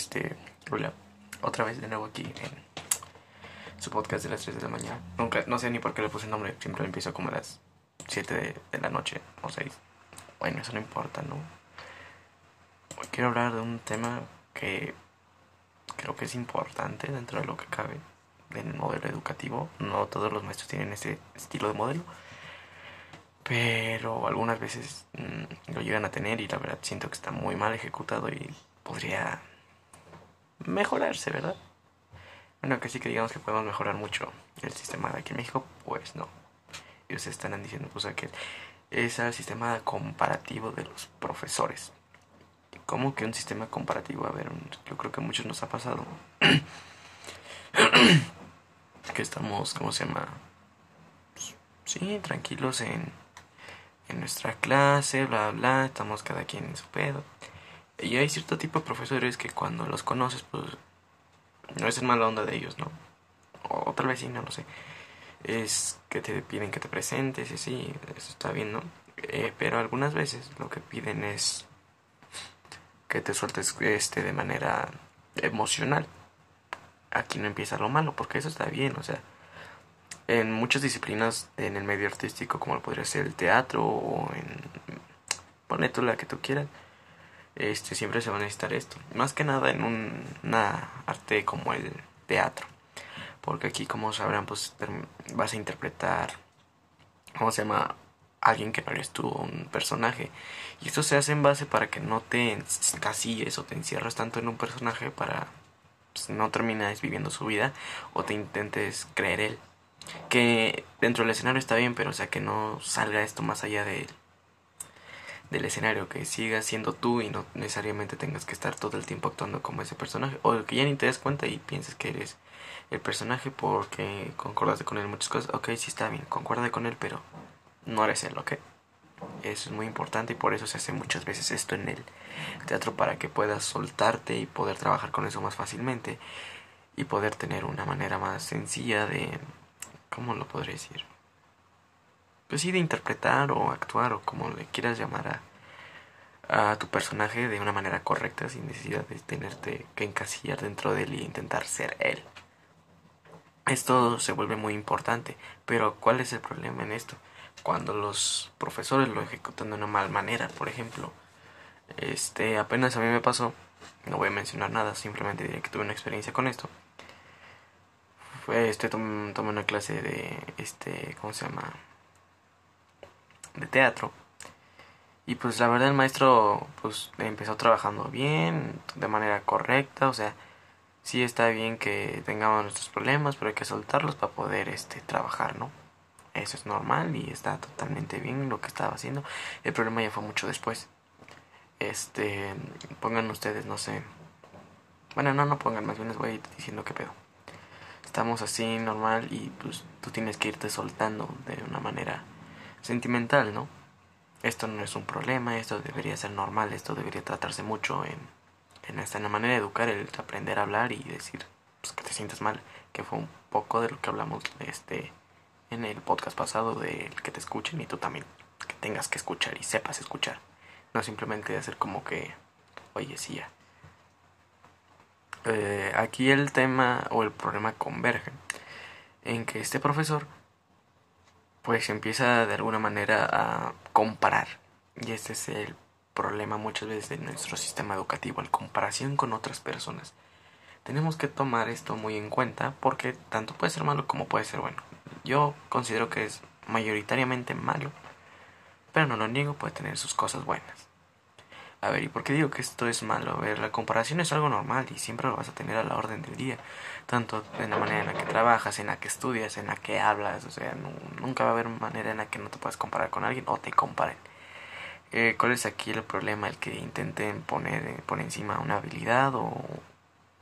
Este, hola, otra vez de nuevo aquí en su podcast de las 3 de la mañana. Nunca, no sé ni por qué le puse el nombre, siempre empiezo como a las 7 de, la noche o 6. Bueno, eso no importa, ¿no? Hoy quiero hablar de un tema que creo que es importante dentro de lo que cabe del modelo educativo. No todos los maestros tienen ese estilo de modelo pero algunas veces mm, lo llegan a tener y la verdad siento que está muy mal ejecutado y podría mejorarse, ¿verdad? Bueno, que sí que digamos que podemos mejorar mucho el sistema de aquí en México, pues no. Ustedes están diciendo, pues, que es el sistema comparativo de los profesores. ¿Cómo que un sistema comparativo? A ver, yo creo que a muchos nos ha pasado. que estamos, ¿cómo se llama? Pues, sí, tranquilos en en nuestra clase, bla, bla, estamos cada quien en su pedo. Y hay cierto tipo de profesores que cuando los conoces, pues no es el mala onda de ellos, ¿no? O, tal vez sí, no lo sé. Es que te piden que te presentes y sí, eso está bien, ¿no? Eh, pero algunas veces lo que piden es que te sueltes este de manera emocional. Aquí no empieza lo malo, porque eso está bien, o sea, en muchas disciplinas en el medio artístico, como lo podría ser el teatro o en. Pone tú la que tú quieras. Este, siempre se va a necesitar esto. Más que nada en un, una arte como el teatro. Porque aquí, como sabrán, pues vas a interpretar. ¿Cómo se llama? Alguien que no eres tú, un personaje. Y esto se hace en base para que no te encasilles o te encierres tanto en un personaje para pues, no termines viviendo su vida o te intentes creer él que dentro del escenario está bien, pero o sea que no salga esto más allá de, del escenario, que sigas siendo tú y no necesariamente tengas que estar todo el tiempo actuando como ese personaje, o que ya ni te des cuenta y pienses que eres el personaje porque concordaste con él muchas cosas, ok, sí está bien, concuerda con él, pero no eres él, ok. Eso es muy importante y por eso se hace muchas veces esto en el teatro para que puedas soltarte y poder trabajar con eso más fácilmente y poder tener una manera más sencilla de ¿Cómo lo podría decir? Pues sí, de interpretar o actuar o como le quieras llamar a, a tu personaje de una manera correcta sin necesidad de tenerte que encasillar dentro de él y intentar ser él. Esto se vuelve muy importante, pero ¿cuál es el problema en esto? Cuando los profesores lo ejecutan de una mal manera, por ejemplo, este apenas a mí me pasó, no voy a mencionar nada, simplemente diré que tuve una experiencia con esto este tomé, una clase de este cómo se llama de teatro. Y pues la verdad el maestro pues empezó trabajando bien de manera correcta o sea sí está bien que tengamos nuestros problemas pero hay que soltarlos para poder este trabajar no eso es normal y está totalmente bien lo que estaba haciendo. El problema ya fue mucho después. Este pongan ustedes no sé bueno no no pongan más bien les voy diciendo qué pedo. Estamos así normal y pues tú tienes que irte soltando de una manera sentimental, ¿no? Esto no es un problema, esto debería ser normal, esto debería tratarse mucho en, en esta la manera de educar, el aprender a hablar y decir pues, que te sientes mal, que fue un poco de lo que hablamos este en el podcast pasado del que te escuchen y tú también que tengas que escuchar y sepas escuchar, no simplemente hacer como que oye sí ya eh, aquí el tema o el problema converge en que este profesor pues empieza de alguna manera a comparar y este es el problema muchas veces de nuestro sistema educativo, la comparación con otras personas. Tenemos que tomar esto muy en cuenta porque tanto puede ser malo como puede ser bueno. Yo considero que es mayoritariamente malo, pero no lo niego, puede tener sus cosas buenas. A ver, ¿y por qué digo que esto es malo? A ver, la comparación es algo normal y siempre lo vas a tener a la orden del día. Tanto en la manera en la que trabajas, en la que estudias, en la que hablas. O sea, nunca va a haber manera en la que no te puedas comparar con alguien o te comparen. Eh, ¿Cuál es aquí el problema? El que intenten poner por encima una habilidad o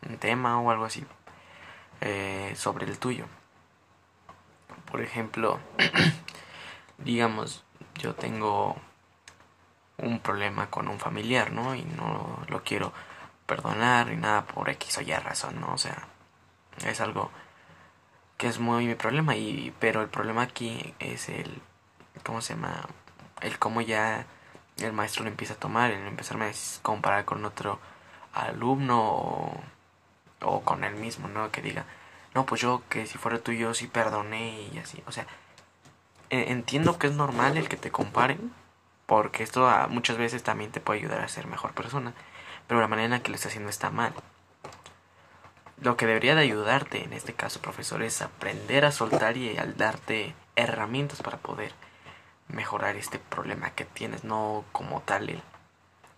un tema o algo así eh, sobre el tuyo. Por ejemplo, digamos, yo tengo un problema con un familiar, ¿no? Y no lo quiero perdonar ni nada por X o Y razón, ¿no? O sea, es algo que es muy mi problema y pero el problema aquí es el ¿cómo se llama? El cómo ya el maestro lo empieza a tomar, el empezarme a comparar con otro alumno o, con él mismo, ¿no? Que diga, no, pues yo que si fuera tú yo sí perdoné y así. O sea, e, entiendo que es normal el que te comparen, porque esto muchas veces también te puede ayudar a ser mejor persona, pero la manera en la que lo está haciendo está mal. Lo que debería de ayudarte en este caso, profesor, es aprender a soltar y al darte herramientas para poder mejorar este problema que tienes, no como tal el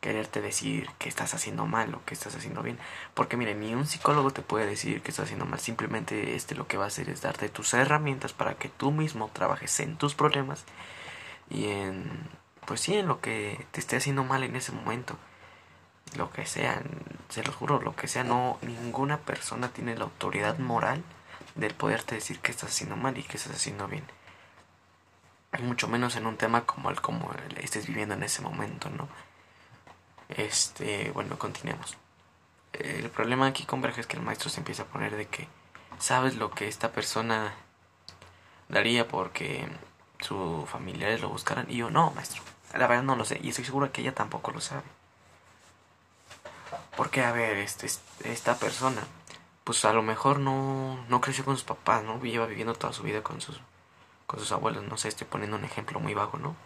quererte decir que estás haciendo mal o que estás haciendo bien. Porque mire, ni un psicólogo te puede decir que estás haciendo mal, simplemente este lo que va a hacer es darte tus herramientas para que tú mismo trabajes en tus problemas y en pues sí, en lo que te esté haciendo mal en ese momento lo que sea, se los juro, lo que sea, no, ninguna persona tiene la autoridad moral del poderte decir que estás haciendo mal y que estás haciendo bien. Mucho menos en un tema como el como estés viviendo en ese momento, ¿no? Este, bueno, continuemos. El problema aquí con es que el maestro se empieza a poner de que sabes lo que esta persona daría porque sus familiares lo buscaran. Y yo, no, maestro, la verdad no lo sé. Y estoy seguro que ella tampoco lo sabe. Porque, a ver, este, esta persona, pues a lo mejor no, no creció con sus papás, ¿no? Lleva viviendo toda su vida con sus, con sus abuelos, no sé, estoy poniendo un ejemplo muy vago, ¿no?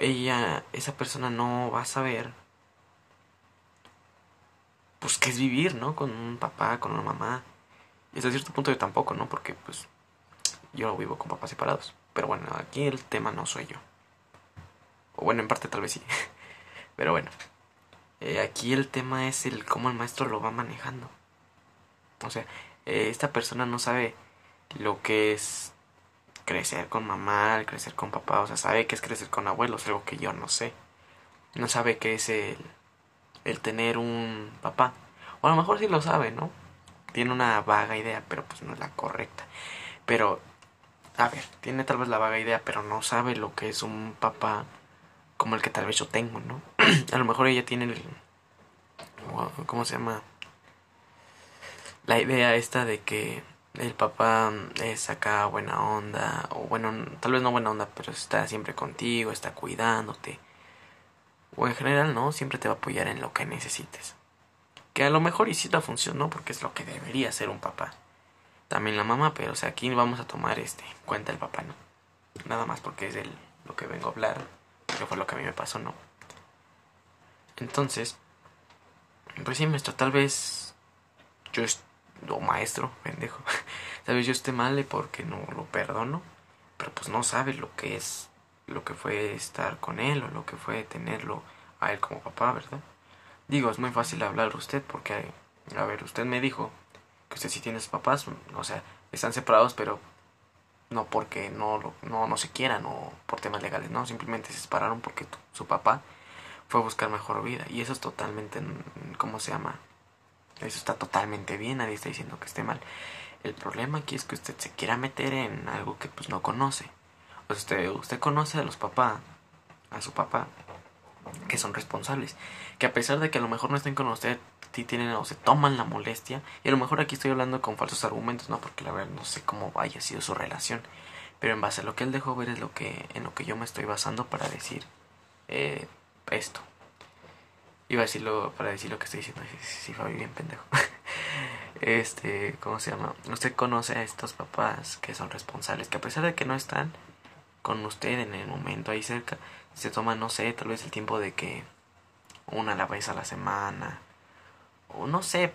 Ella, esa persona no va a saber, pues, qué es vivir, ¿no? Con un papá, con una mamá. Y hasta cierto punto yo tampoco, ¿no? Porque, pues, yo vivo con papás separados. Pero bueno, aquí el tema no soy yo. O bueno, en parte tal vez sí. Pero bueno. Eh, aquí el tema es el cómo el maestro lo va manejando. O sea, eh, esta persona no sabe lo que es crecer con mamá, crecer con papá, o sea, sabe que es crecer con abuelos, algo que yo no sé. No sabe qué es el, el tener un papá. O a lo mejor sí lo sabe, ¿no? Tiene una vaga idea, pero pues no es la correcta. Pero, a ver, tiene tal vez la vaga idea, pero no sabe lo que es un papá como el que tal vez yo tengo, ¿no? a lo mejor ella tiene el... ¿Cómo se llama? La idea esta de que el papá es acá buena onda, o bueno, tal vez no buena onda, pero está siempre contigo, está cuidándote. O en general, ¿no? Siempre te va a apoyar en lo que necesites. Que a lo mejor y sí la función, ¿no? Porque es lo que debería ser un papá. También la mamá, pero o sea, aquí vamos a tomar este cuenta el papá, ¿no? Nada más porque es el, lo que vengo a hablar que fue lo que a mí me pasó, ¿no? Entonces, pues sí, maestro, tal vez yo, o maestro, pendejo, tal vez yo esté mal porque no lo perdono, pero pues no sabe lo que es, lo que fue estar con él o lo que fue tenerlo a él como papá, ¿verdad? Digo, es muy fácil hablar usted porque, a ver, usted me dijo que usted sí tiene papás, o sea, están separados, pero no porque no, no, no se quieran o por temas legales, no, simplemente se separaron porque su papá fue a buscar mejor vida y eso es totalmente, ¿cómo se llama? Eso está totalmente bien, nadie está diciendo que esté mal. El problema aquí es que usted se quiera meter en algo que pues no conoce. O usted, usted conoce a los papás, a su papá, que son responsables, que a pesar de que a lo mejor no estén con usted, tienen o se toman la molestia, y a lo mejor aquí estoy hablando con falsos argumentos, no, porque la verdad no sé cómo haya sido su relación, pero en base a lo que él dejó ver es lo que, en lo que yo me estoy basando para decir eh, esto. Iba a decirlo, para decir lo que estoy diciendo, si va bien pendejo. este, ¿cómo se llama? Usted conoce a estos papás que son responsables, que a pesar de que no están con usted en el momento ahí cerca, se toman, no sé, tal vez el tiempo de que una la vez a la semana, o no sé,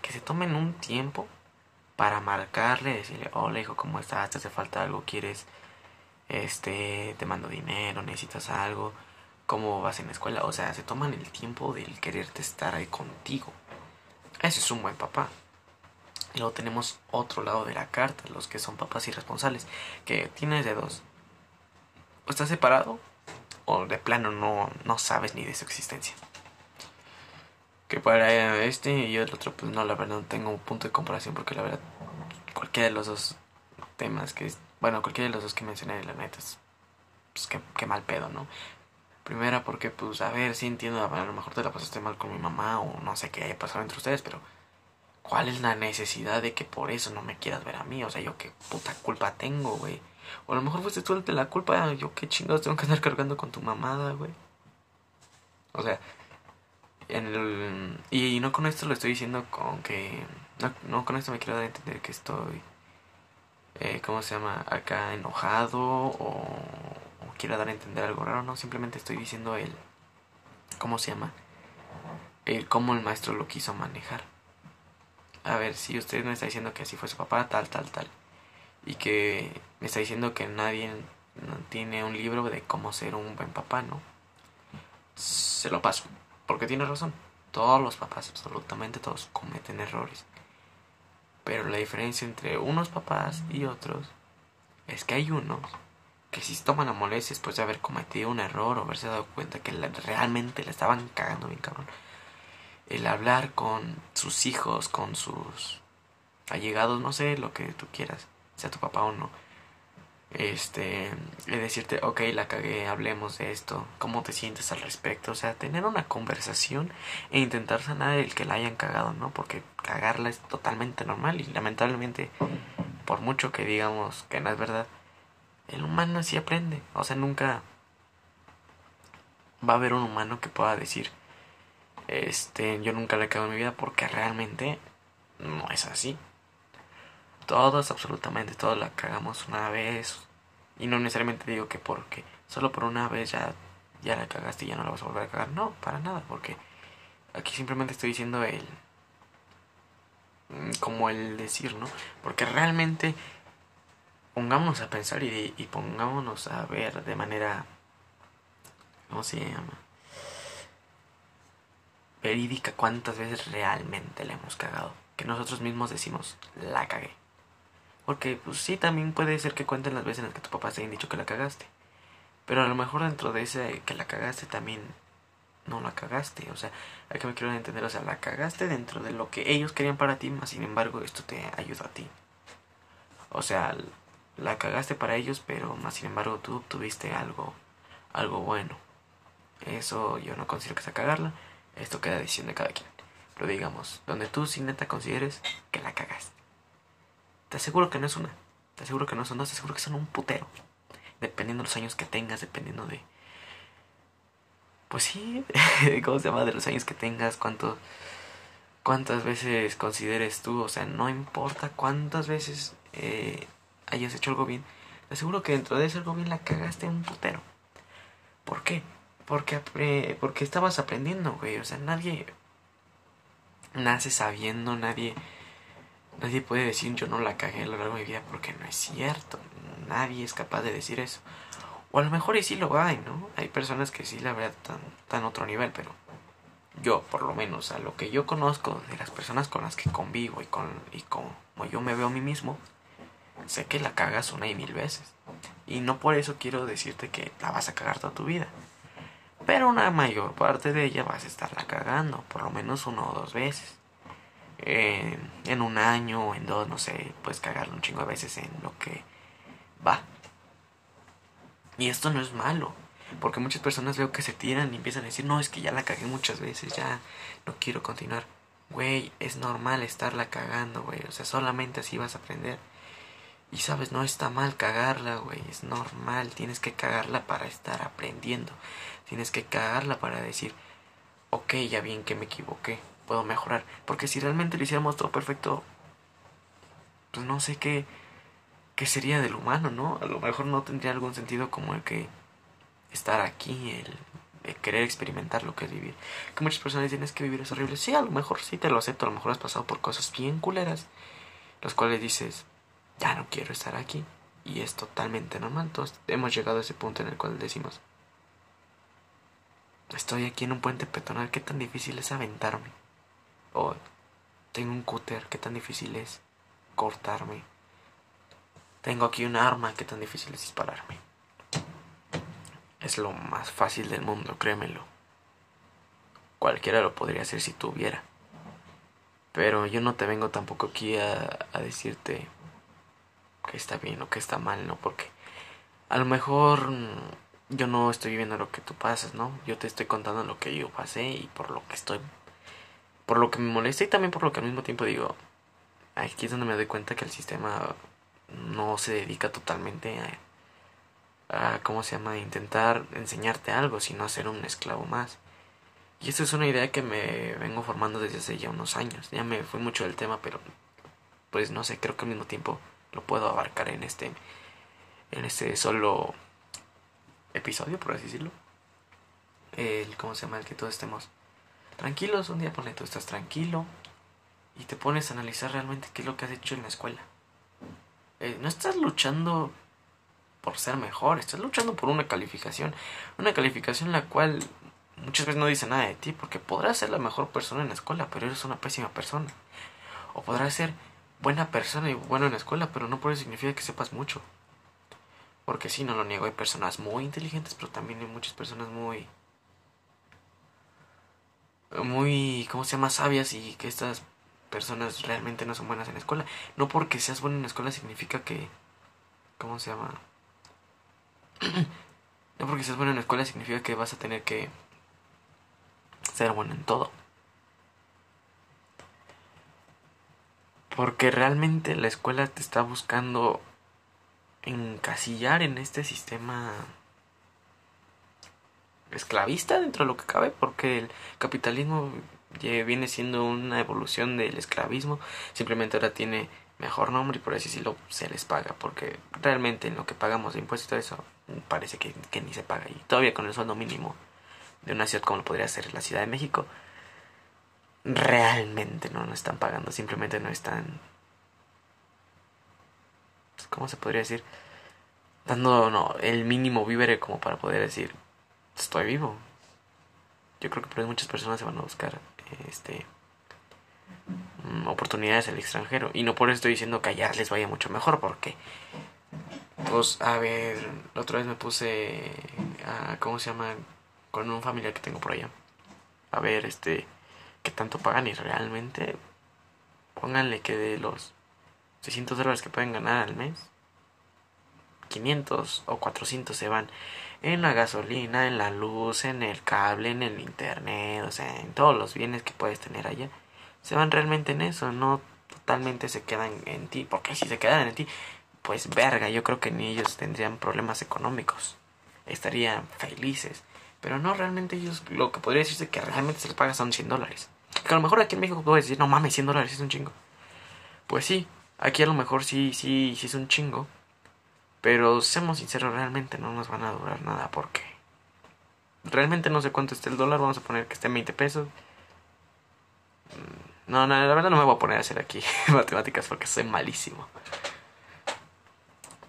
que se tomen un tiempo para marcarle, decirle, hola hijo, ¿cómo estás? ¿Te hace falta algo? ¿Quieres? Este, te mando dinero, necesitas algo, ¿cómo vas en la escuela? O sea, se toman el tiempo del quererte estar ahí contigo. Ese es un buen papá. Y luego tenemos otro lado de la carta, los que son papás irresponsables, que tienes de dos. O estás separado, o de plano no, no sabes ni de su existencia. Que para este y el otro pues no la verdad no tengo un punto de comparación porque la verdad cualquiera de los dos temas que bueno cualquiera de los dos que mencioné la neta es pues qué, mal pedo no primera porque pues a ver sí entiendo a lo mejor te la pasaste mal con mi mamá o no sé qué haya pasado entre ustedes pero cuál es la necesidad de que por eso no me quieras ver a mí o sea yo qué puta culpa tengo güey o a lo mejor fuiste tú el de la culpa yo qué chingados tengo que andar cargando con tu mamada güey o sea en el, y no con esto lo estoy diciendo con que... No, no con esto me quiero dar a entender que estoy... Eh, ¿Cómo se llama? Acá enojado o, o quiero dar a entender algo raro. No, simplemente estoy diciendo el... ¿Cómo se llama? El cómo el maestro lo quiso manejar. A ver, si usted me está diciendo que así fue su papá, tal, tal, tal. Y que me está diciendo que nadie tiene un libro de cómo ser un buen papá, ¿no? Se lo paso. Porque tiene razón. Todos los papás, absolutamente todos, cometen errores. Pero la diferencia entre unos papás y otros es que hay unos que si toman la molestia después de haber cometido un error o haberse dado cuenta que realmente le estaban cagando bien cabrón. El hablar con sus hijos, con sus allegados, no sé, lo que tú quieras, sea tu papá o no este, de decirte, ok, la cagué, hablemos de esto, cómo te sientes al respecto, o sea, tener una conversación e intentar sanar el que la hayan cagado, ¿no? Porque cagarla es totalmente normal y lamentablemente, por mucho que digamos que no es verdad, el humano así aprende, o sea, nunca va a haber un humano que pueda decir, este, yo nunca la he cagado en mi vida porque realmente no es así. Todos, absolutamente todos la cagamos una vez. Y no necesariamente digo que porque solo por una vez ya, ya la cagaste y ya no la vas a volver a cagar. No, para nada, porque aquí simplemente estoy diciendo el... Mm, como el decir, ¿no? Porque realmente pongámonos a pensar y, y pongámonos a ver de manera... ¿Cómo se llama? Verídica cuántas veces realmente le hemos cagado. Que nosotros mismos decimos, la cagué. Porque pues sí, también puede ser que cuenten las veces en las que tu papá te hayan dicho que la cagaste. Pero a lo mejor dentro de ese que la cagaste también no la cagaste. O sea, hay que me quiero entender, o sea, la cagaste dentro de lo que ellos querían para ti, más sin embargo esto te ayuda a ti. O sea, la cagaste para ellos, pero más sin embargo tú tuviste algo, algo bueno. Eso yo no considero que sea cagarla. Esto queda decisión de cada quien. Pero digamos, donde tú sin neta consideres que la cagaste. Te aseguro que no es una. Te aseguro que no son dos. Te aseguro que son un putero. Dependiendo de los años que tengas, dependiendo de. Pues sí, ¿cómo se llama? De los años que tengas, cuánto. Cuántas veces consideres tú, o sea, no importa cuántas veces eh, hayas hecho algo bien, te aseguro que dentro de ese algo bien la cagaste un putero. ¿Por qué? Porque, porque estabas aprendiendo, güey. O sea, nadie nace sabiendo, nadie Nadie puede decir yo no la cagué a lo largo de mi vida porque no es cierto. Nadie es capaz de decir eso. O a lo mejor y sí lo hay, ¿no? Hay personas que sí la verdad están, a otro nivel, pero yo, por lo menos, a lo que yo conozco de las personas con las que convivo y, con, y como yo me veo a mí mismo, sé que la cagas una y mil veces. Y no por eso quiero decirte que la vas a cagar toda tu vida. Pero una mayor parte de ella vas a estarla cagando, por lo menos uno o dos veces en un año o en dos, no sé, puedes cagarlo un chingo de veces en lo que va. Y esto no es malo, porque muchas personas veo que se tiran y empiezan a decir, no, es que ya la cagué muchas veces, ya no quiero continuar. Güey, es normal estarla cagando, güey, o sea, solamente así vas a aprender. Y sabes, no está mal cagarla, güey, es normal, tienes que cagarla para estar aprendiendo. Tienes que cagarla para decir, ok, ya bien que me equivoqué puedo mejorar. Porque si realmente lo hiciéramos todo perfecto, pues no sé qué, qué sería del humano, ¿no? A lo mejor no tendría algún sentido como el que estar aquí, el, querer experimentar lo que es vivir. Que muchas personas dicen es que vivir es horrible. Sí, a lo mejor sí te lo acepto, a lo mejor has pasado por cosas bien culeras, las cuales dices, ya no quiero estar aquí. Y es totalmente normal. Todos hemos llegado a ese punto en el cual decimos, estoy aquí en un puente peatonal, qué tan difícil es aventarme. O tengo un cúter, qué tan difícil es cortarme. Tengo aquí un arma, qué tan difícil es dispararme. Es lo más fácil del mundo, créemelo. Cualquiera lo podría hacer si tuviera. Pero yo no te vengo tampoco aquí a, a decirte que está bien o que está mal, ¿no? Porque a lo mejor yo no estoy viviendo lo que tú pasas, ¿no? Yo te estoy contando lo que yo pasé y por lo que estoy por lo que me molesta y también por lo que al mismo tiempo digo, aquí es donde me doy cuenta que el sistema no se dedica totalmente a, ¿cómo se llama?, intentar enseñarte algo, sino a ser un esclavo más. Y esto es una idea que me vengo formando desde hace ya unos años. Ya me fui mucho del tema, pero pues no sé, creo que al mismo tiempo lo puedo abarcar en este en este solo episodio, por así decirlo. El cómo se llama el que todos estemos tranquilos, un día pone tú estás tranquilo y te pones a analizar realmente qué es lo que has hecho en la escuela. Eh, no estás luchando por ser mejor, estás luchando por una calificación, una calificación la cual muchas veces no dice nada de ti, porque podrás ser la mejor persona en la escuela, pero eres una pésima persona. O podrás ser buena persona y bueno en la escuela, pero no por eso significa que sepas mucho. Porque sí, no lo niego, hay personas muy inteligentes, pero también hay muchas personas muy... Muy, ¿cómo se llama? Sabias y que estas personas realmente no son buenas en la escuela. No porque seas bueno en la escuela significa que... ¿Cómo se llama? no porque seas bueno en la escuela significa que vas a tener que ser bueno en todo. Porque realmente la escuela te está buscando encasillar en este sistema esclavista dentro de lo que cabe, porque el capitalismo viene siendo una evolución del esclavismo, simplemente ahora tiene mejor nombre y por así decirlo se les paga, porque realmente en lo que pagamos de impuestos y todo eso parece que, que ni se paga y todavía con el sueldo mínimo de una ciudad como lo podría ser la Ciudad de México, realmente no nos están pagando, simplemente no están, ¿cómo se podría decir? Dando no, el mínimo vívere como para poder decir, estoy vivo. Yo creo que por eso muchas personas se van a buscar este mm, oportunidades al extranjero y no por eso estoy diciendo que allá les vaya mucho mejor porque pues a ver la otra vez me puse a cómo se llama con un familiar que tengo por allá. A ver, este, qué tanto pagan y realmente pónganle que de los 600 dólares que pueden ganar al mes, 500 o 400 se van en la gasolina, en la luz, en el cable, en el internet, o sea, en todos los bienes que puedes tener allá. Se van realmente en eso, no totalmente se quedan en ti, porque si se quedan en ti, pues verga, yo creo que ni ellos tendrían problemas económicos, estarían felices. Pero no, realmente ellos lo que podría decirse que realmente se les paga son 100 dólares. Que a lo mejor aquí en México puedes decir, no mames, 100 dólares es un chingo. Pues sí, aquí a lo mejor sí, sí, sí es un chingo. Pero seamos sinceros, realmente no nos van a durar nada porque realmente no sé cuánto está el dólar. Vamos a poner que esté en 20 pesos. Mm, no, no, la verdad no me voy a poner a hacer aquí matemáticas porque soy malísimo.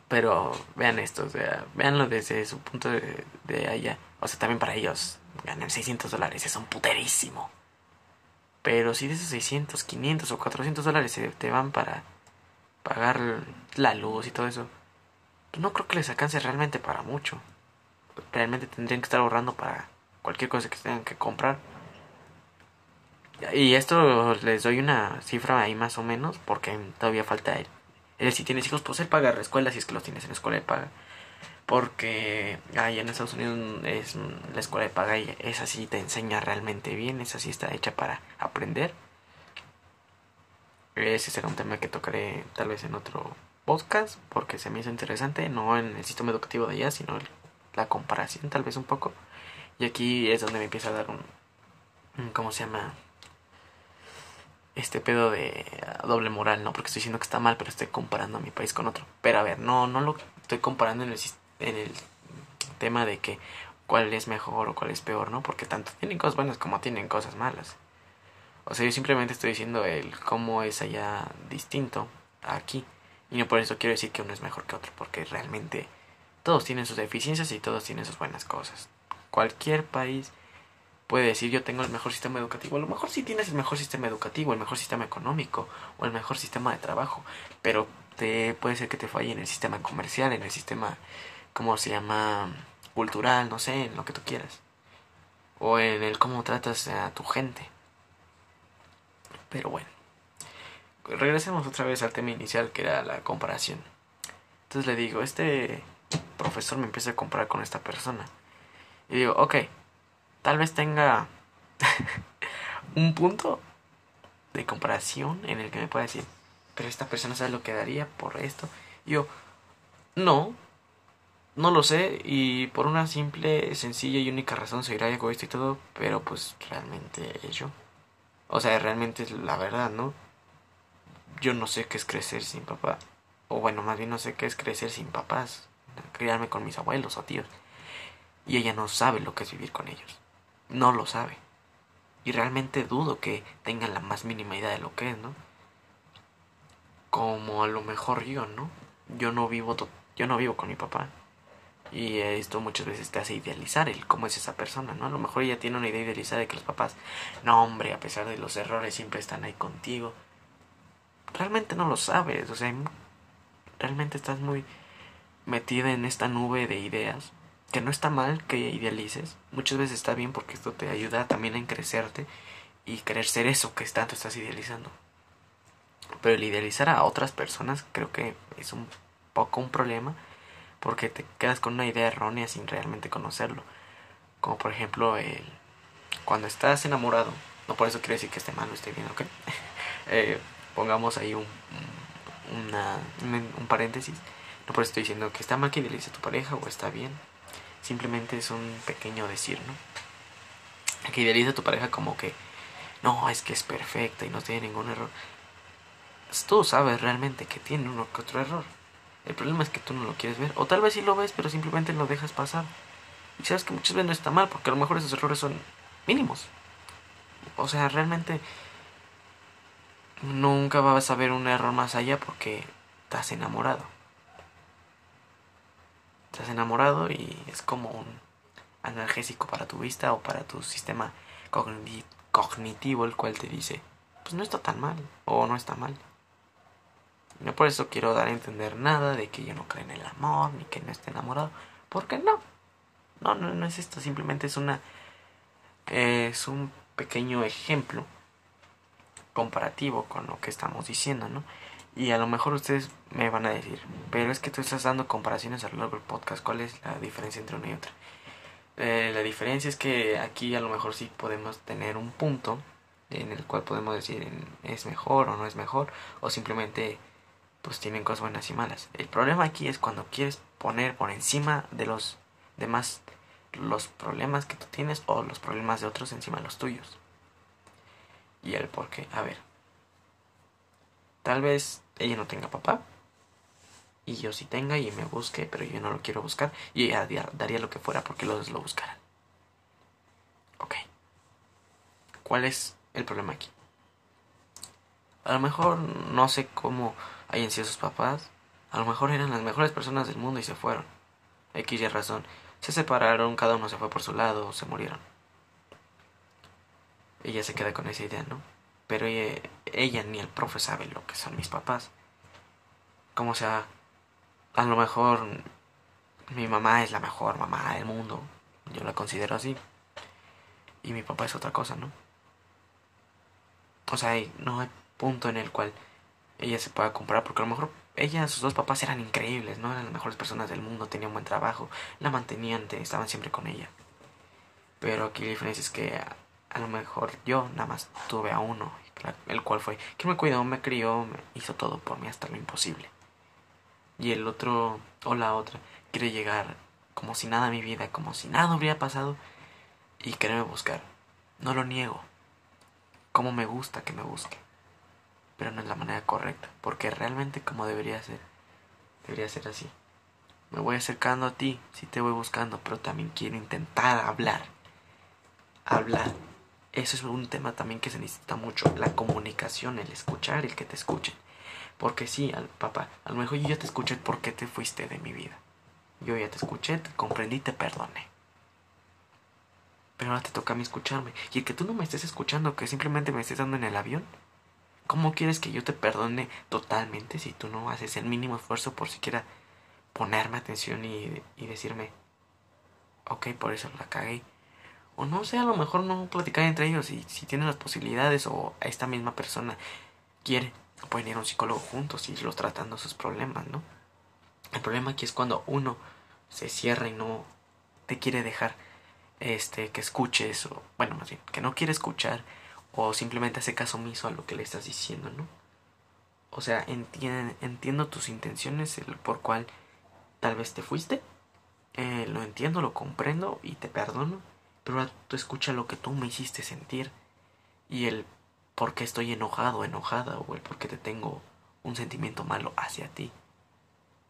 Pero vean esto, o sea, véanlo desde su punto de, allá. O sea, también para ellos ganar 600 dólares es un puterísimo. Pero si de esos 600, 500 o 400 dólares se te van para pagar la luz y todo eso, no creo que les alcance realmente para mucho. Realmente tendrían que estar ahorrando para cualquier cosa que tengan que comprar. Y esto les doy una cifra ahí más o menos, porque todavía falta él. Él si tienes hijos, pues él paga la escuela, si es que los tienes en la escuela, él paga porque ahí en Estados Unidos es la escuela de paga y esa sí te enseña realmente bien, esa sí está hecha para aprender. Ese será un tema que tocaré tal vez en otro podcast porque se me hizo interesante, no en el sistema educativo de allá, sino la comparación tal vez un poco. Y aquí es donde me empieza a dar un, ¿cómo se llama? Este pedo de doble moral, no porque estoy diciendo que está mal, pero estoy comparando a mi país con otro. Pero a ver, no, no lo estoy comparando en el en el tema de que cuál es mejor o cuál es peor, ¿no? Porque tanto tienen cosas buenas como tienen cosas malas. O sea, yo simplemente estoy diciendo el cómo es allá distinto aquí. Y no por eso quiero decir que uno es mejor que otro, porque realmente todos tienen sus deficiencias y todos tienen sus buenas cosas. Cualquier país puede decir yo tengo el mejor sistema educativo. A lo mejor sí tienes el mejor sistema educativo, el mejor sistema económico o el mejor sistema de trabajo, pero te puede ser que te falle en el sistema comercial, en el sistema ¿cómo se llama? Cultural, no sé, en lo que tú quieras. O en el cómo tratas a tu gente. Pero bueno. Regresemos otra vez al tema inicial que era la comparación. Entonces le digo, este profesor me empieza a comparar con esta persona. Y digo, ok, tal vez tenga un punto de comparación en el que me pueda decir, pero esta persona sabe lo que daría por esto. Y yo, no, no lo sé y por una simple, sencilla y única razón irá egoísta y todo, pero pues realmente es yo. O sea, realmente es la verdad, ¿no? Yo no sé qué es crecer sin papá. O bueno, más bien no sé qué es crecer sin papás. Criarme con mis abuelos o tíos. Y ella no sabe lo que es vivir con ellos. No lo sabe. Y realmente dudo que tengan la más mínima idea de lo que es, ¿no? Como a lo mejor yo, ¿no? Yo no vivo, yo no vivo con mi papá. Y esto muchas veces te hace idealizar el cómo es esa persona, ¿no? A lo mejor ella tiene una idea idealizada de que los papás, no hombre, a pesar de los errores, siempre están ahí contigo. Realmente no lo sabes, o sea, realmente estás muy metida en esta nube de ideas, que no está mal que idealices, muchas veces está bien porque esto te ayuda también a crecerte y querer ser eso que tanto estás idealizando. Pero el idealizar a otras personas creo que es un poco un problema porque te quedas con una idea errónea sin realmente conocerlo. Como por ejemplo, el, cuando estás enamorado, no por eso quiere decir que esté mal o esté bien, ¿ok? eh, pongamos ahí un, un, paréntesis. No por eso estoy diciendo que está mal que idealice a tu pareja o está bien. Simplemente es un pequeño decir, ¿no? Que idealiza a tu pareja como que no, es que es perfecta y no tiene ningún error. Tú sabes realmente que tiene uno que otro error el problema es que tú no lo quieres ver. O tal vez sí lo ves, pero simplemente lo dejas pasar. Y sabes que muchas veces no está mal, porque a lo mejor esos errores son mínimos. O sea, realmente nunca vas a ver un error más allá porque estás enamorado. Estás enamorado y es como un analgésico para tu vista o para tu sistema cognitivo, el cual te dice, pues no está tan mal o no está mal. No por eso quiero dar a entender nada de que yo no creo en el amor, ni que no esté enamorado. Porque no. No, no, no es esto. Simplemente es una. es un pequeño ejemplo comparativo con lo que estamos diciendo, ¿no? Y a lo mejor ustedes me van a decir, pero es que tú estás dando comparaciones a lo largo del podcast. ¿Cuál es la diferencia entre una y otra? Eh, la diferencia es que aquí a lo mejor sí podemos tener un punto en el cual podemos decir es mejor o no es mejor, o simplemente pues tienen cosas buenas y malas. El problema aquí es cuando quieres poner por encima de los demás los problemas que tú tienes o los problemas de otros encima de los tuyos. Y el por qué. A ver. Tal vez ella no tenga papá. Y yo sí tenga y me busque, pero yo no lo quiero buscar. Y ella daría lo que fuera porque los dos lo buscaran. Ok. ¿Cuál es el problema aquí? A lo mejor no sé cómo hayan sido sus papás. A lo mejor eran las mejores personas del mundo y se fueron. X y razón. Se separaron, cada uno se fue por su lado se murieron. Ella se queda con esa idea, ¿no? Pero ella, ni el profe sabe lo que son mis papás. Como sea, a lo mejor mi mamá es la mejor mamá del mundo. Yo la considero así. Y mi papá es otra cosa, ¿no? O sea, no hay punto en el cual ella se pueda comprar, porque a lo mejor ella, sus dos papás eran increíbles, ¿no? Eran las mejores personas del mundo, tenían buen trabajo, la mantenían, estaban siempre con ella. Pero aquí la diferencia es que a, lo mejor yo nada más tuve a uno, el cual fue que me cuidó, me crió, me hizo todo por mí hasta lo imposible. Y el otro o la otra quiere llegar como si nada a mi vida, como si nada hubiera pasado y quererme buscar. No lo niego. Como me gusta que me busque pero no es la manera correcta, porque realmente como debería ser, debería ser así. Me voy acercando a ti, sí te voy buscando, pero también quiero intentar hablar. Hablar. Eso es un tema también que se necesita mucho, la comunicación, el escuchar, el que te escuchen. Porque sí, al, papá, a lo mejor yo ya te escuché por qué te fuiste de mi vida. Yo ya te escuché, te comprendí, te perdoné. Pero ahora te toca a mí escucharme. Y el que tú no me estés escuchando, que simplemente me estés dando en el avión, ¿Cómo quieres que yo te perdone totalmente si tú no haces el mínimo esfuerzo por siquiera ponerme atención y, decirme, ok, por eso la cagué? O no sé, a lo mejor no platicar entre ellos y si tienen las posibilidades o esta misma persona quiere, pueden ir a un psicólogo juntos y irlos tratando sus problemas, ¿no? El problema aquí es cuando uno se cierra y no te quiere dejar este que escuches o bueno más bien que no quiere escuchar o simplemente hace caso omiso a lo que le estás diciendo, ¿no? O sea, entiendo, entiendo tus intenciones, el por cual tal vez te fuiste, eh, lo entiendo, lo comprendo y te perdono, pero tú escucha lo que tú me hiciste sentir y el por qué estoy enojado, enojada o el por qué te tengo un sentimiento malo hacia ti.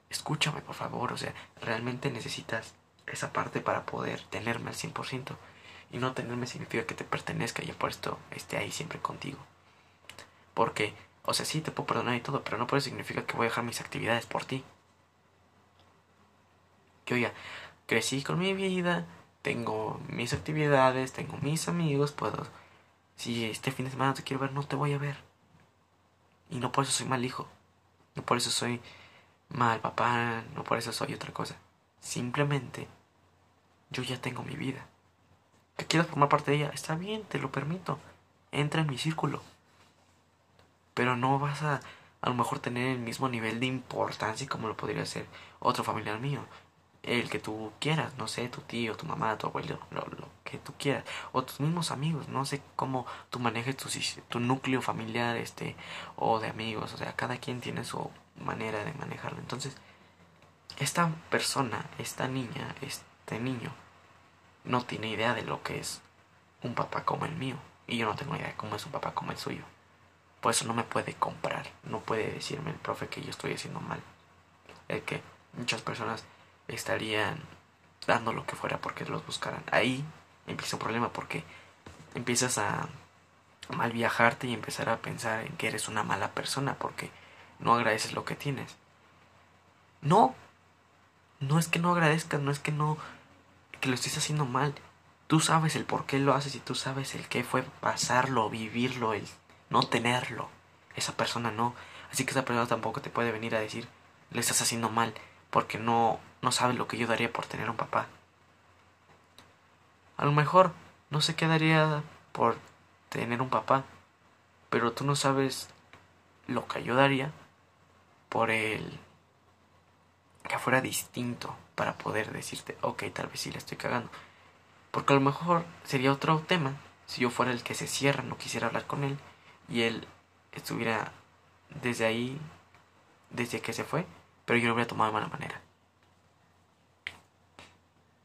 Escúchame, por favor, o sea, realmente necesitas esa parte para poder tenerme al 100%. Y no tenerme significa que te pertenezca y por esto esté ahí siempre contigo. Porque, o sea, sí te puedo perdonar y todo, pero no por eso significa que voy a dejar mis actividades por ti. Yo ya crecí con mi vida, tengo mis actividades, tengo mis amigos, puedo... Si este fin de semana te quiero ver, no te voy a ver. Y no por eso soy mal hijo. No por eso soy mal papá, no por eso soy otra cosa. Simplemente yo ya tengo mi vida. Que quieras formar parte de ella, está bien, te lo permito. Entra en mi círculo. Pero no vas a a lo mejor tener el mismo nivel de importancia como lo podría ser otro familiar mío. El que tú quieras, no sé, tu tío, tu mamá, tu abuelo, lo, que tú quieras. O tus mismos amigos, no sé cómo tú manejes tu, tu núcleo familiar este o de amigos. O sea, cada quien tiene su manera de manejarlo. Entonces, esta persona, esta niña, este niño, no tiene idea de lo que es un papá como el mío. Y yo no tengo idea de cómo es un papá como el suyo. Por eso no me puede comprar. No puede decirme el profe que yo estoy haciendo mal. El que muchas personas estarían dando lo que fuera porque los buscaran. Ahí empieza un problema porque empiezas a mal viajarte y empezar a pensar en que eres una mala persona porque no agradeces lo que tienes. No, no es que no agradezcas, no es que no, que lo estés haciendo mal. Tú sabes el por qué lo haces y tú sabes el qué fue pasarlo, vivirlo, el no tenerlo. Esa persona no. Así que esa persona tampoco te puede venir a decir, le estás haciendo mal, porque no, no sabe lo que yo daría por tener un papá. A lo mejor no se quedaría por tener un papá, pero tú no sabes lo que yo daría por el que fuera distinto para poder decirte, ok, tal vez sí le estoy cagando. Porque a lo mejor sería otro tema si yo fuera el que se cierra, no quisiera hablar con él y él estuviera desde ahí, desde que se fue, pero yo lo hubiera tomado de mala manera.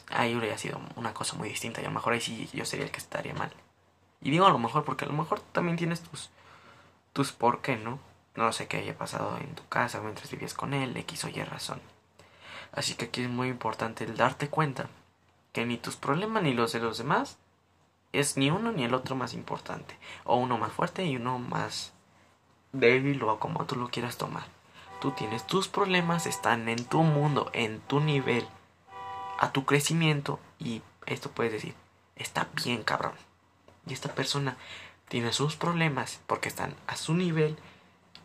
Ahí hubiera sido una cosa muy distinta y a lo mejor ahí sí yo sería el que estaría mal. Y digo a lo mejor porque a lo mejor también tienes tus, tus por qué, ¿no? No sé qué haya pasado en tu casa mientras vivías con él, X o Y razón. Así que aquí es muy importante el darte cuenta que ni tus problemas ni los de los demás es ni uno ni el otro más importante. O uno más fuerte y uno más débil o como tú lo quieras tomar. Tú tienes tus problemas, están en tu mundo, en tu nivel, a tu crecimiento y esto puedes decir, está bien cabrón. Y esta persona tiene sus problemas porque están a su nivel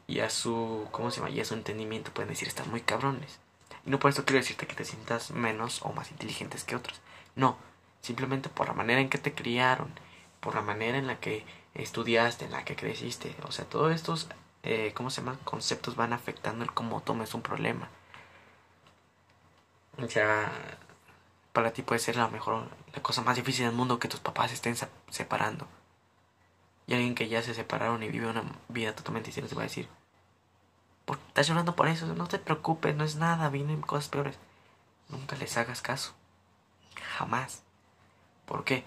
y a su, ¿cómo se llama? Y a su entendimiento pueden decir, están muy cabrones. Y no por eso quiero decirte que te sientas menos o más inteligentes que otros. No, simplemente por la manera en que te criaron, por la manera en la que estudiaste, en la que creciste. O sea, todos estos, eh, ¿cómo se llama? Conceptos van afectando el cómo tomes un problema. O sea, para ti puede ser la mejor, la cosa más difícil del mundo que tus papás estén separando. Y alguien que ya se separaron y vive una vida totalmente distinta te va a decir, ¿por qué estás llorando por eso? No te preocupes, no es nada, vienen cosas peores. Nunca les hagas caso. Jamás. ¿Por qué?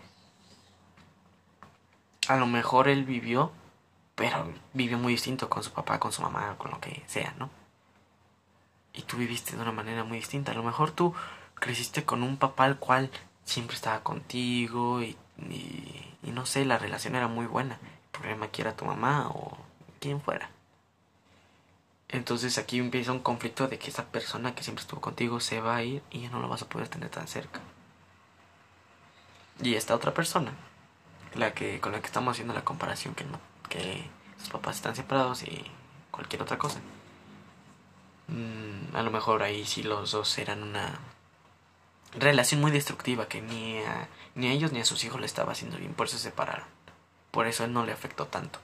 A lo mejor él vivió, pero vivió muy distinto con su papá, con su mamá, con lo que sea, ¿no? Y tú viviste de una manera muy distinta. A lo mejor tú creciste con un papá al cual siempre estaba contigo y, y, no sé, la relación era muy buena. El problema aquí era tu mamá o quien fuera. Entonces aquí empieza un conflicto de que esa persona que siempre estuvo contigo se va a ir y ya no lo vas a poder tener tan cerca. Y esta otra persona, la que con la que estamos haciendo la comparación, que no, que sus papás están separados y cualquier otra cosa. Mm, a lo mejor ahí sí los dos eran una relación muy destructiva que ni a, ni a ellos ni a sus hijos le estaba haciendo bien, por eso se separaron. Por eso él no le afectó tanto.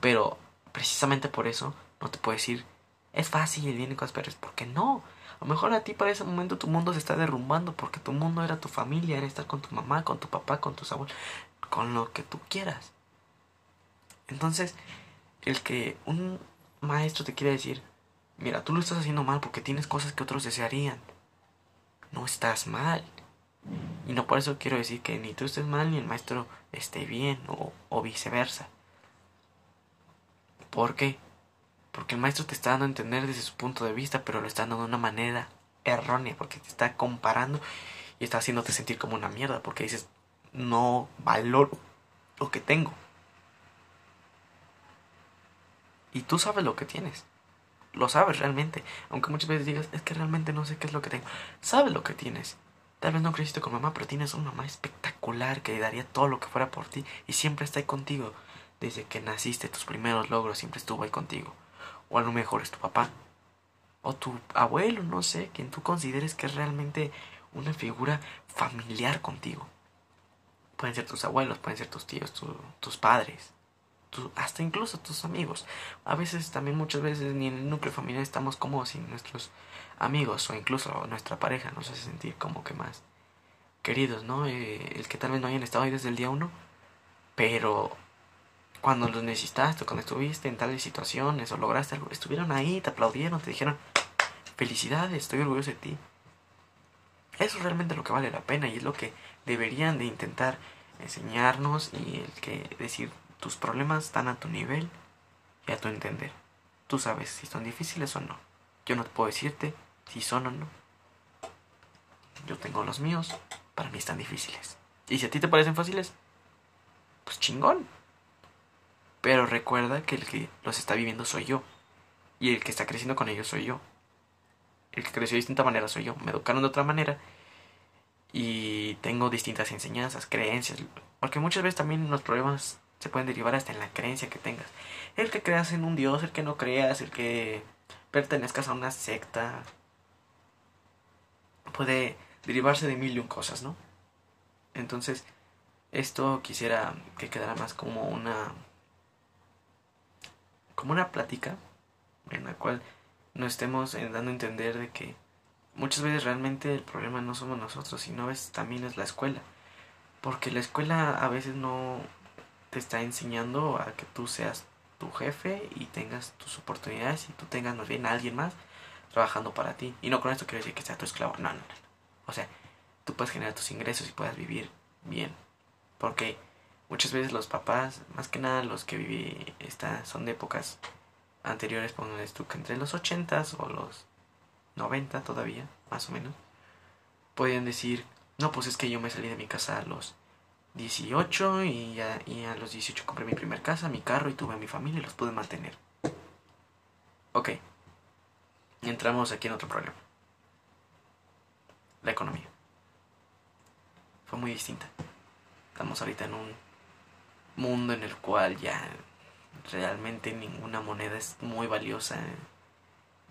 Pero precisamente por eso no te puedo decir, es fácil, vienen cosas peores, porque no. A lo mejor a ti para ese momento tu mundo se está derrumbando porque tu mundo era tu familia, era estar con tu mamá, con tu papá, con tus abuelos, con lo que tú quieras. Entonces, el que un maestro te quiere decir, mira, tú lo estás haciendo mal porque tienes cosas que otros desearían. no estás mal. Y no por eso quiero decir que ni tú estés mal ni el maestro esté bien o, o viceversa. ¿Por qué? Porque el maestro te está dando a entender desde su punto de vista, pero lo está dando de una manera errónea, porque te está comparando y está haciéndote sentir como una mierda, porque dices, no valoro lo que tengo. Y tú sabes lo que tienes. Lo sabes realmente. Aunque muchas veces digas, es que realmente no sé qué es lo que tengo. Sabes lo que tienes. Tal vez no creciste con mamá, pero tienes una mamá espectacular que daría todo lo que fuera por ti y siempre está ahí contigo. Desde que naciste, tus primeros logros siempre estuvo ahí contigo. O a lo mejor es tu papá. O tu abuelo, no sé, quien tú consideres que es realmente una figura familiar contigo. Pueden ser tus abuelos, pueden ser tus tíos, tus padres, hasta incluso tus amigos. A veces también muchas veces ni en el núcleo familiar estamos como sin nuestros amigos o incluso nuestra pareja nos hace sentir como que más queridos, ¿no? Eh, el que tal vez no hayan estado ahí desde el día uno, pero cuando los necesitaste, cuando estuviste en tales situaciones o lograste algo, estuvieron ahí, te aplaudieron, te dijeron, felicidades, estoy orgulloso de ti. Eso es realmente lo que vale la pena y es lo que deberían de intentar enseñarnos y el que decir tus problemas están a tu nivel y a tu entender. Tú sabes si son difíciles o no. Yo no te puedo decirte si son o no. Yo tengo los míos, para mí están difíciles. Y si a ti te parecen fáciles, pues chingón. Pero recuerda que el que los está viviendo soy yo. Y el que está creciendo con ellos soy yo. El que creció de distinta manera soy yo. Me educaron de otra manera. Y tengo distintas enseñanzas, creencias. Porque muchas veces también los problemas se pueden derivar hasta en la creencia que tengas. El que creas en un Dios, el que no creas, el que pertenezcas a una secta. Puede derivarse de mil y un cosas, ¿no? Entonces, esto quisiera que quedara más como una. como una plática en la cual nos estemos dando a entender de que muchas veces realmente el problema no somos nosotros, sino es, también es la escuela. Porque la escuela a veces no, te está enseñando a que tú seas tu jefe y tengas tus oportunidades y tú tengas más bien a alguien más trabajando para ti. Y no con esto quiero decir que sea tu esclavo, no, no, no. O sea, tú puedes generar tus ingresos y puedas vivir bien. Porque muchas veces los papás, más que nada los que viví, esta, son de épocas anteriores, ponles tú que entre los 80 o los 90 todavía, más o menos, podían decir, no, pues es que yo me salí de mi casa a los 18 y, ya, y a los 18 compré mi primer casa, mi carro y tuve a mi familia y los pude mantener. Ok. Entramos aquí en otro problema. La economía. Fue muy distinta. Estamos ahorita en un mundo en el cual ya realmente ninguna moneda es muy valiosa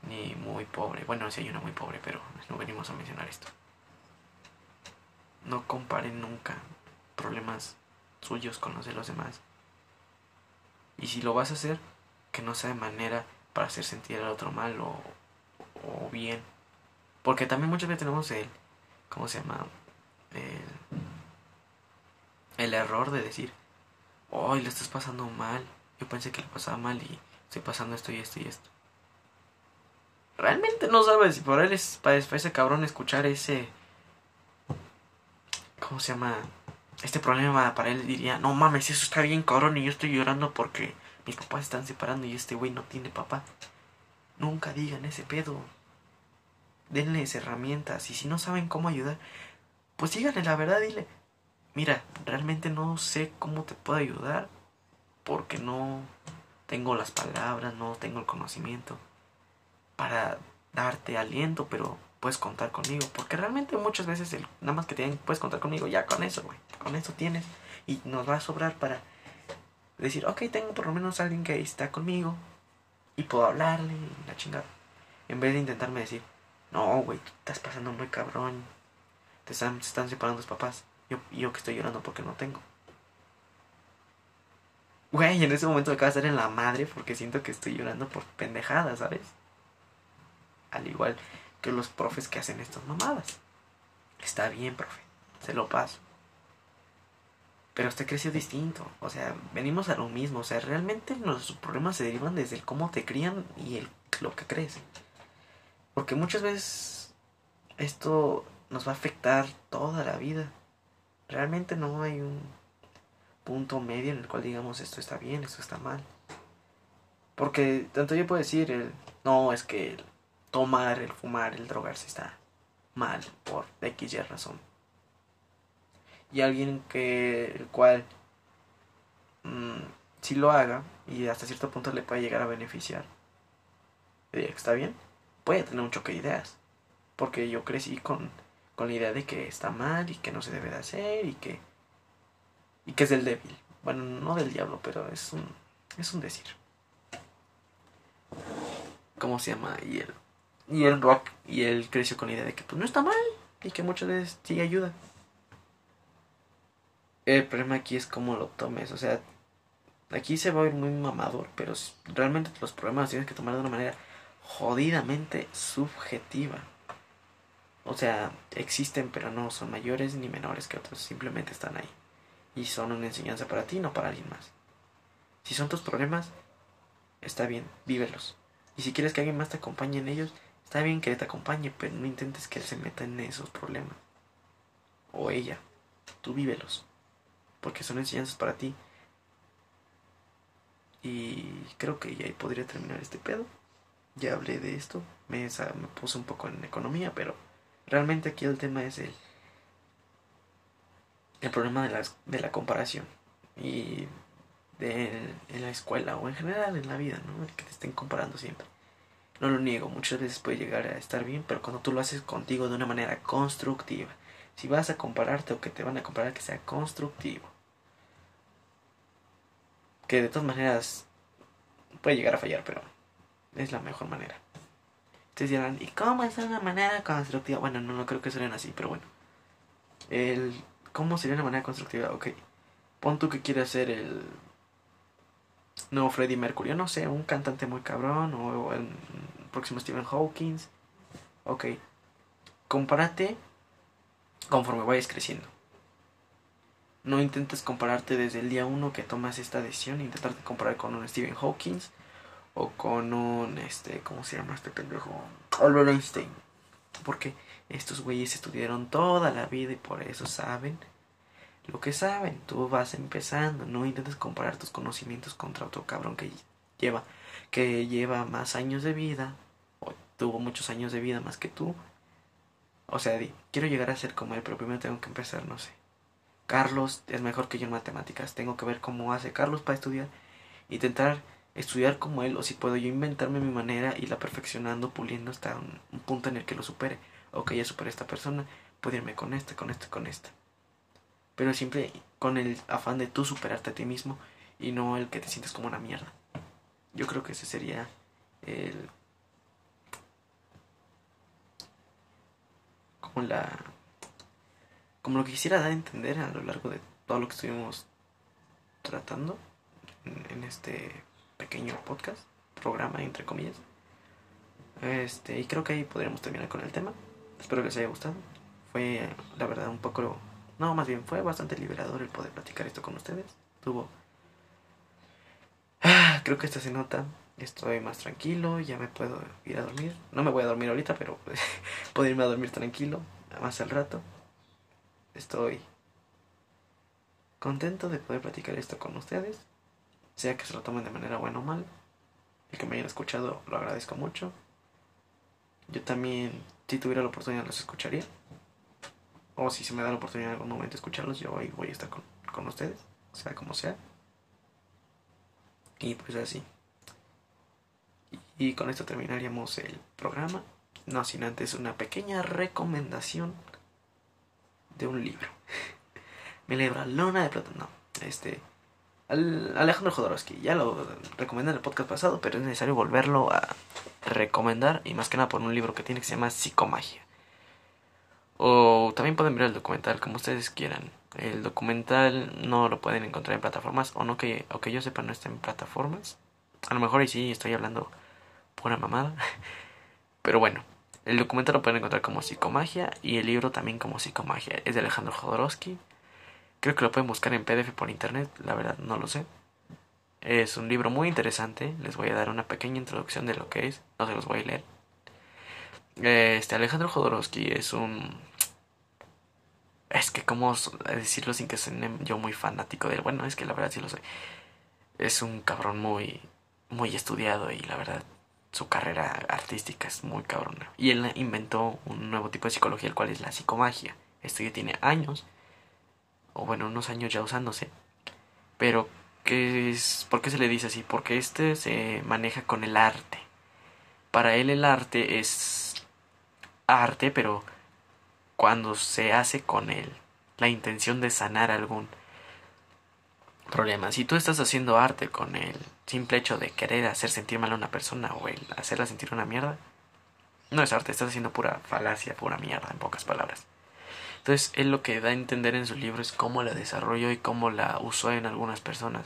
ni muy pobre. Bueno, si hay una muy pobre, pero no venimos a mencionar esto. No comparen nunca problemas suyos con los los demás. Y si lo vas a hacer, que no sea de manera para hacer sentir al otro mal o, o bien. Porque también muchas veces tenemos el, ¿cómo se llama? El, el error de decir, hoy le estás pasando mal. Yo pensé que le pasaba mal y estoy pasando esto y esto y esto. Realmente no sabes si por él es para ese cabrón escuchar ese... ¿Cómo se llama? Este problema para él diría, no mames, eso está bien cabrón y yo estoy llorando porque mis papás están separando y este güey no tiene papá. Nunca digan ese pedo. Denles herramientas y si no saben cómo ayudar, pues díganle la verdad, dile, mira, realmente no sé cómo te puedo ayudar porque no tengo las palabras, no tengo el conocimiento para darte aliento, pero puedes contar conmigo. Porque realmente muchas veces el, nada más que tienen, puedes contar conmigo, ya con eso, güey. Con eso tienes. Y nos va a sobrar para decir, ok, tengo por lo menos alguien que está conmigo. Y puedo hablarle la chingada. En vez de intentarme decir, no, güey, estás pasando muy cabrón. Te están, se están separando los papás. Yo, yo que estoy llorando porque no tengo. Güey, en ese momento me acaba de estar en la madre porque siento que estoy llorando por pendejadas, ¿sabes? Al igual que los profes que hacen estas mamadas. Está bien, profe, se lo paso. Pero usted creció distinto, o sea, venimos a lo mismo, o sea, realmente los problemas se derivan desde el cómo te crían y el, lo que crees. Porque muchas veces esto nos va a afectar toda la vida. Realmente no hay un punto medio en el cual digamos esto está bien, esto está mal. Porque tanto yo puedo decir, el, no, es que tomar, el fumar, el drogarse está mal por X y razón. Y alguien que el cual mm, si lo haga y hasta cierto punto le puede llegar a beneficiar, está bien, puede tener un choque de ideas. Porque yo crecí con, con la idea de que está mal y que no se debe de hacer y que, y que es del débil. Bueno, no del diablo, pero es un, es un decir. ¿Cómo se llama? Y él, y el rock, y él creció con la idea de que pues no está mal y que muchas veces sí ayuda. El problema aquí es cómo lo tomes, o sea, aquí se va a ir muy mamador, pero realmente los problemas los tienes que tomar de una manera jodidamente subjetiva. O sea, existen, pero no son mayores ni menores que otros, simplemente están ahí. Y son una enseñanza para ti, no para alguien más. Si son tus problemas, está bien, vívelos. Y si quieres que alguien más te acompañe en ellos, está bien que te acompañe, pero no intentes que él se meta en esos problemas. O ella. Tú vívelos. Porque son enseñanzas para ti. Y creo que ya podría terminar este pedo ya hablé de esto, me, me puse un poco en economía, pero realmente aquí el tema es el, el problema de, las, de la comparación y de, en la escuela o en general en la vida, ¿no? El que te estén comparando siempre. No lo niego, muchas veces puede llegar a estar bien, pero cuando tú lo haces contigo de una manera constructiva, si vas a compararte o que te van a comparar, que sea constructivo. Que de todas maneras puede llegar a fallar, pero es la mejor manera. Ustedes dirán, ¿y cómo es una manera constructiva? Bueno, no, no creo que sean así, pero bueno. El, ¿Cómo sería una manera constructiva? Ok. Pon tú que quieres ser el nuevo Freddie Mercury. no sé, un cantante muy cabrón o el próximo Stephen Hawking. Ok. Compárate conforme vayas creciendo. No intentes compararte desde el día uno que tomas esta decisión. Intentarte comparar con un Stephen Hawking o con un, este, ¿cómo se llama este pendejo? Albert Einstein. Porque estos güeyes estudiaron toda la vida y por eso saben lo que saben. Tú vas empezando, no intentes comparar tus conocimientos contra otro cabrón que lleva, que lleva más años de vida, o tuvo muchos años de vida más que tú. O sea, di, quiero llegar a ser como él, pero primero tengo que empezar, no sé. Carlos es mejor que yo en matemáticas. Tengo que ver cómo hace Carlos para estudiar. Intentar estudiar como él o si puedo yo inventarme mi manera y la perfeccionando, puliendo hasta un, punto en el que lo supere. Ok, ya superé a esta persona, puedo irme con esta, con esta, con esta. Pero siempre con el afán de tú superarte a ti mismo y no el que te sientes como una mierda. Yo creo que ese sería el... como la... como lo que quisiera dar a entender a lo largo de todo lo que estuvimos tratando en este pequeño podcast, programa entre comillas. Este, y creo que ahí podríamos terminar con el tema. Espero que les haya gustado. Fue, la verdad, un poco. No, más bien, fue bastante liberador el poder platicar esto con ustedes. Tuvo. Ah, creo que esta se nota. Estoy más tranquilo, ya me puedo ir a dormir. No me voy a dormir ahorita, pero puedo irme a dormir tranquilo, más al rato. Estoy contento de poder platicar esto con ustedes sea que se lo tomen de manera buena o mal. El que me hayan escuchado lo agradezco mucho. Yo también, si tuviera la oportunidad, los escucharía. O si se me da la oportunidad en algún momento de escucharlos, yo ahí voy a estar con, con ustedes, sea como sea. Y pues así. Y con esto terminaríamos el programa. No sin antes una pequeña recomendación de un libro. Me libra Lona de Plata. No, este Alejandro Jodorowsky. Ya lo recomendé en el podcast pasado, pero es necesario volverlo a recomendar y más que nada por un libro que tiene que se llama Psicomagia. O también pueden ver el documental como ustedes quieran. El documental no lo pueden encontrar en plataformas o no que, o que yo sepa no está en plataformas. A lo mejor y sí estoy hablando pura mamada. Pero bueno, el documental lo pueden encontrar como Psicomagia y el libro también como Psicomagia. Es de Alejandro Jodorowsky. Creo que lo pueden buscar en PDF por internet, la verdad no lo sé. Es un libro muy interesante, les voy a dar una pequeña introducción de lo que es, no se los voy a leer. Este Alejandro Jodorowsky es un Es que, ¿cómo decirlo sin que sea yo muy fanático de él? Bueno, es que la verdad sí lo soy. Es un cabrón muy, muy estudiado y la verdad su carrera artística es muy cabrona. Y él inventó un nuevo tipo de psicología, el cual es la psicomagia. Esto ya tiene años, o bueno, unos años ya usándose. Pero, ¿qué es, ¿por qué se le dice así? Porque este se maneja con el arte. Para él el arte es arte, pero cuando se hace con él la intención de sanar algún problema. Si tú estás haciendo arte con el simple hecho de querer hacer sentir mal a una persona o hacerla sentir una mierda, no es arte, estás haciendo pura falacia, pura mierda, en pocas palabras. Entonces, él lo que da a entender en su libro es cómo la desarrolló y cómo la usó en algunas personas.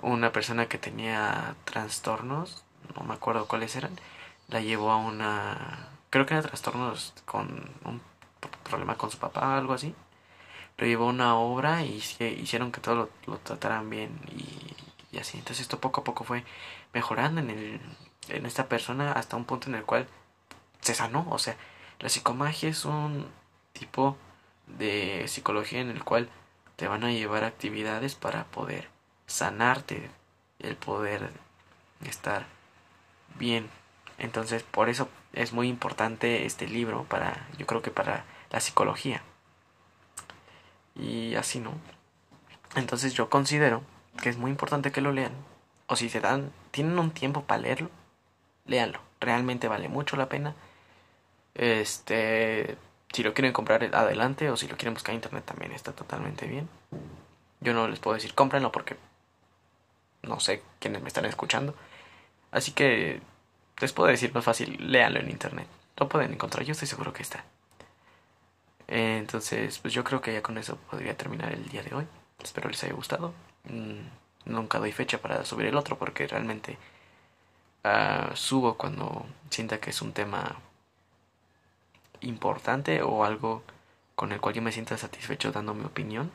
Una persona que tenía trastornos, no me acuerdo cuáles eran, la llevó a una creo que era trastornos con un problema con su papá, algo así. Lo llevó una obra y hicieron que todo lo, trataran bien y, así. Entonces esto poco a poco fue mejorando en, el, en esta persona hasta un punto en el cual se sanó. O sea, la psicomagia es un tipo de psicología en el cual te van a llevar actividades para poder sanarte, el poder estar bien entonces, por eso es muy importante este libro para, yo creo que para la psicología. Y así, ¿no? Entonces yo considero que es muy importante que lo lean. O si se dan, tienen un tiempo para leerlo, léanlo. Realmente vale mucho la pena. Este, si lo quieren comprar adelante o si lo quieren buscar en internet también está totalmente bien. Yo no les puedo decir cómprenlo porque no sé quiénes me están escuchando. Así que les puedo decir más fácil, léanlo en internet. Lo pueden encontrar, yo estoy seguro que está. entonces, pues yo creo que ya con eso podría terminar el día de hoy. Espero les haya gustado. Mm, nunca doy fecha para subir el otro porque realmente ah, subo cuando sienta que es un tema importante o algo con el cual yo me sienta satisfecho dando mi opinión.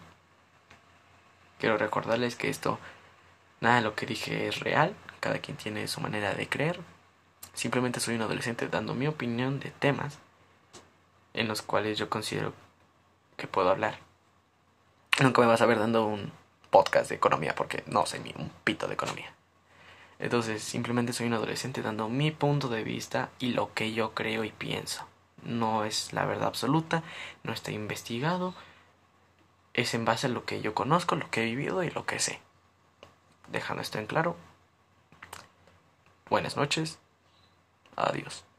Quiero recordarles que esto, nada de lo que dije es real, cada quien tiene su manera de creer, Simplemente soy un adolescente dando mi opinión de temas en los cuales yo considero que puedo hablar. Nunca me vas a ver dando un podcast de economía porque no sé ni un pito de economía. Entonces, simplemente soy un adolescente dando mi punto de vista y lo que yo creo y pienso. No es la verdad absoluta, no está investigado, es en base a lo que yo conozco, lo que he vivido y lo que sé. Dejando esto en claro. Buenas noches. Adiós.